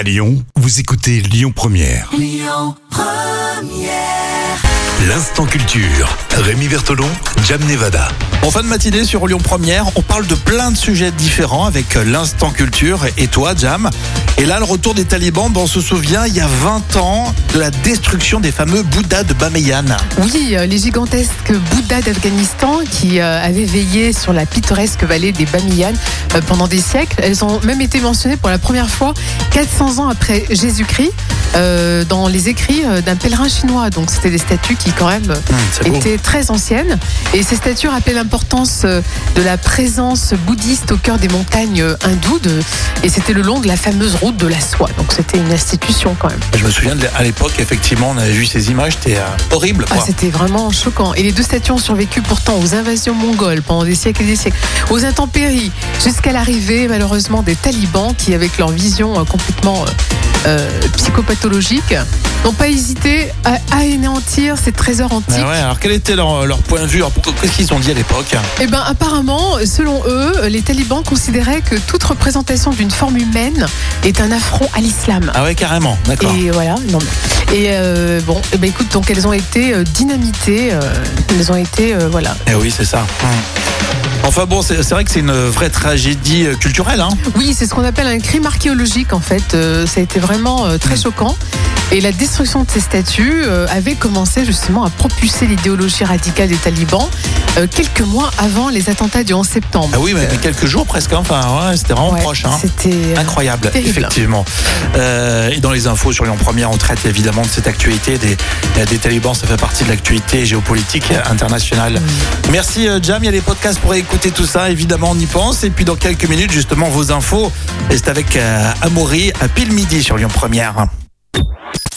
À Lyon, vous écoutez Lyon Première. L'instant culture. Rémi Bertolon, Jam Nevada. En fin de matinée sur Lyon Première, on parle de plein de sujets différents avec l'instant culture et toi, Jam? Et là, le retour des talibans, ben, on se souvient, il y a 20 ans, de la destruction des fameux Bouddhas de Bamiyan. Oui, euh, les gigantesques Bouddhas d'Afghanistan qui euh, avaient veillé sur la pittoresque vallée des Bamiyan euh, pendant des siècles. Elles ont même été mentionnées pour la première fois 400 ans après Jésus-Christ euh, dans les écrits d'un pèlerin chinois. Donc c'était des statues qui quand même beau. étaient très anciennes. Et ces statues rappelaient l'importance de la présence bouddhiste au cœur des montagnes hindoues. de- et c'était le long de la fameuse route de la soie. Donc c'était une institution quand même. Je me souviens de- à l'époque, effectivement, on avait vu ces images, c'était euh, horrible. Ah, c'était vraiment choquant. Et les deux statues ont survécu pourtant aux invasions mongoles pendant des siècles et des siècles, aux intempéries, jusqu'à l'arrivée malheureusement des talibans qui, avec leur vision euh, complètement euh, euh, psychopathologique, n'ont pas hésité à, anéantir ces trésors antiques. Ah ouais, alors quel était leur, leur point de vue Qu'est-ce qu'ils ont dit à l'époque? Eh ben, apparemment, selon eux, les talibans considéraient que toute représentation d'une forme humaine est un affront à l'islam. Ah ouais, carrément, d'accord. Et voilà, non. mais- Et euh, bon, eh ben écoute, donc elles ont été euh, dynamitées, euh, elles ont été, voilà. Eh oui, c'est ça. Enfin bon, c'est vrai que c'est une vraie tragédie euh, culturelle. Hein. Oui, c'est ce qu'on appelle un crime archéologique en fait. Euh, ça a été vraiment euh, très choquant. Et la destruction de ces statues euh, avait commencé justement à propulser l'idéologie radicale des talibans euh, quelques mois avant les attentats du 11 septembre. Ah oui, mais, quelques jours presque. hein. Enfin, ouais, c'était vraiment Ouais, proche. Hein. C'était Incroyable, terrible. effectivement. Euh, et dans les infos sur Lyon Première, on traite évidemment de cette actualité des, des talibans. Ça fait partie de l'actualité géopolitique internationale. Merci euh, Jam. Il y a les podcasts pour écouter tout ça. Évidemment, on y pense. Et puis dans quelques minutes, justement, vos infos. Et c'est avec euh, Amaury à pile midi sur Lyon Première.